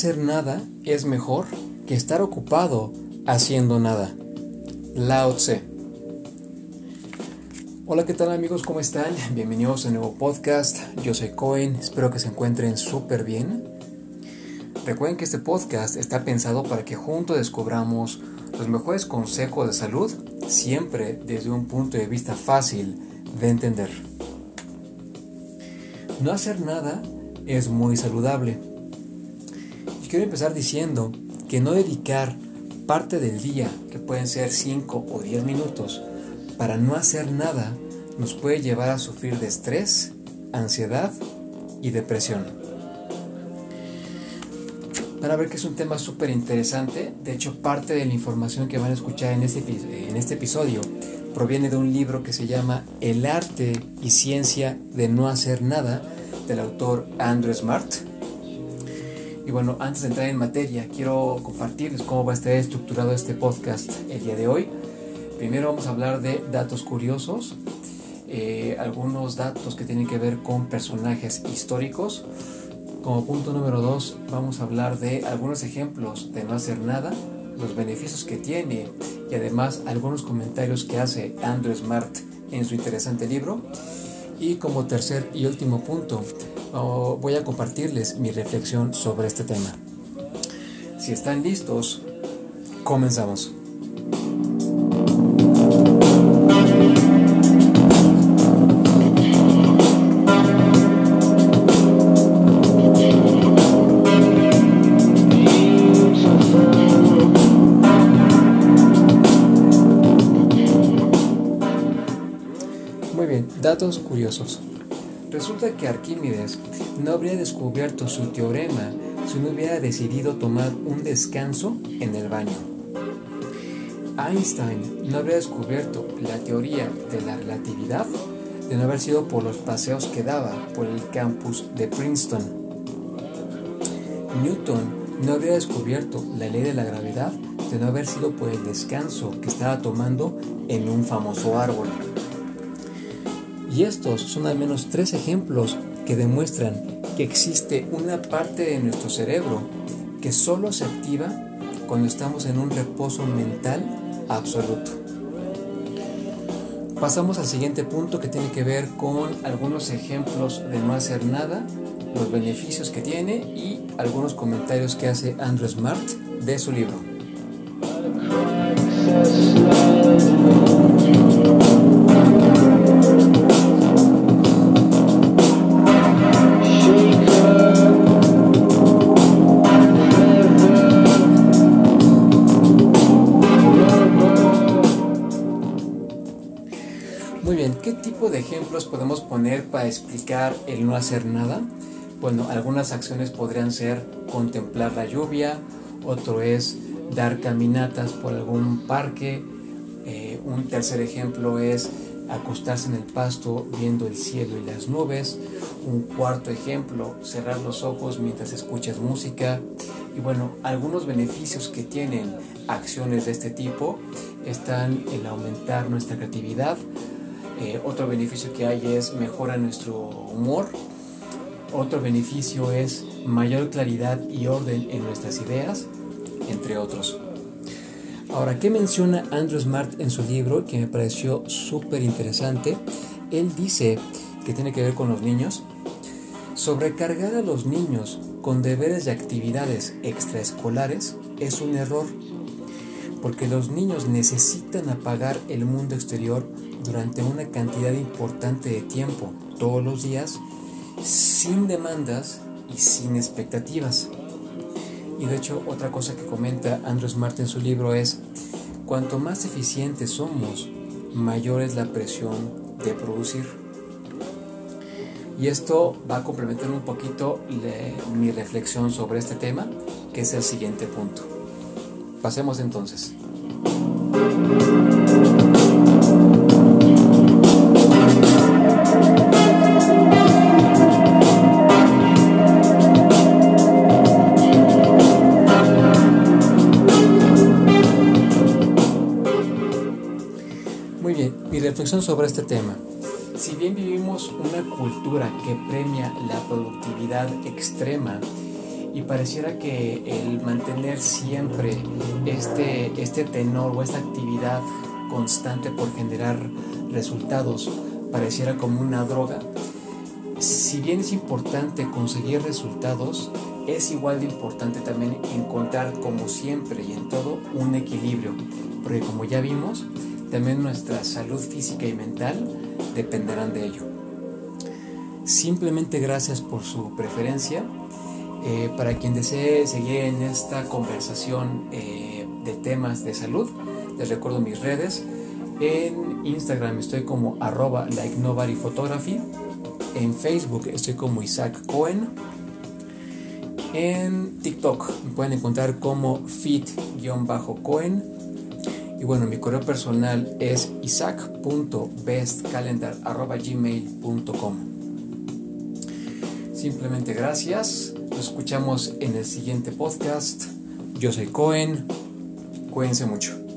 hacer nada es mejor que estar ocupado haciendo nada. Lao Tse. Hola, ¿qué tal amigos? ¿Cómo están? Bienvenidos a un nuevo podcast. Yo soy Cohen, espero que se encuentren súper bien. Recuerden que este podcast está pensado para que juntos descubramos los mejores consejos de salud, siempre desde un punto de vista fácil de entender. No hacer nada es muy saludable. Quiero empezar diciendo que no dedicar parte del día, que pueden ser 5 o 10 minutos, para no hacer nada, nos puede llevar a sufrir de estrés, ansiedad y depresión. Van a ver que es un tema súper interesante. De hecho, parte de la información que van a escuchar en este, en este episodio proviene de un libro que se llama El arte y ciencia de no hacer nada del autor Andrew Smart. Y bueno, antes de entrar en materia, quiero compartirles cómo va a estar estructurado este podcast el día de hoy. Primero vamos a hablar de datos curiosos, eh, algunos datos que tienen que ver con personajes históricos. Como punto número dos, vamos a hablar de algunos ejemplos de no hacer nada, los beneficios que tiene y además algunos comentarios que hace Andrew Smart en su interesante libro. Y como tercer y último punto, oh, voy a compartirles mi reflexión sobre este tema. Si están listos, comenzamos. Datos curiosos. Resulta que Arquímedes no habría descubierto su teorema si no hubiera decidido tomar un descanso en el baño. Einstein no habría descubierto la teoría de la relatividad de no haber sido por los paseos que daba por el campus de Princeton. Newton no habría descubierto la ley de la gravedad de no haber sido por el descanso que estaba tomando en un famoso árbol. Y estos son al menos tres ejemplos que demuestran que existe una parte de nuestro cerebro que solo se activa cuando estamos en un reposo mental absoluto. Pasamos al siguiente punto que tiene que ver con algunos ejemplos de no hacer nada, los beneficios que tiene y algunos comentarios que hace Andrew Smart de su libro. Ejemplos podemos poner para explicar el no hacer nada? Bueno, algunas acciones podrían ser contemplar la lluvia, otro es dar caminatas por algún parque, eh, un tercer ejemplo es acostarse en el pasto viendo el cielo y las nubes, un cuarto ejemplo, cerrar los ojos mientras escuchas música y bueno, algunos beneficios que tienen acciones de este tipo están en aumentar nuestra creatividad, eh, otro beneficio que hay es mejora nuestro humor. Otro beneficio es mayor claridad y orden en nuestras ideas, entre otros. Ahora, ¿qué menciona Andrew Smart en su libro que me pareció súper interesante? Él dice que tiene que ver con los niños. Sobrecargar a los niños con deberes y actividades extraescolares es un error, porque los niños necesitan apagar el mundo exterior durante una cantidad importante de tiempo, todos los días, sin demandas y sin expectativas. Y de hecho, otra cosa que comenta Andrew Smart en su libro es, cuanto más eficientes somos, mayor es la presión de producir. Y esto va a complementar un poquito mi reflexión sobre este tema, que es el siguiente punto. Pasemos entonces. Sobre este tema. Si bien vivimos una cultura que premia la productividad extrema y pareciera que el mantener siempre este, este tenor o esta actividad constante por generar resultados pareciera como una droga, si bien es importante conseguir resultados, es igual de importante también encontrar como siempre y en todo un equilibrio, porque como ya vimos, también nuestra salud física y mental dependerán de ello. Simplemente gracias por su preferencia. Eh, para quien desee seguir en esta conversación eh, de temas de salud, les recuerdo mis redes. En Instagram estoy como arroba like. En Facebook estoy como Isaac Cohen. En TikTok me pueden encontrar como fit-cohen. Y bueno, mi correo personal es isaac.bestcalendar.gmail.com Simplemente gracias. Nos escuchamos en el siguiente podcast. Yo soy Cohen. Cuídense mucho.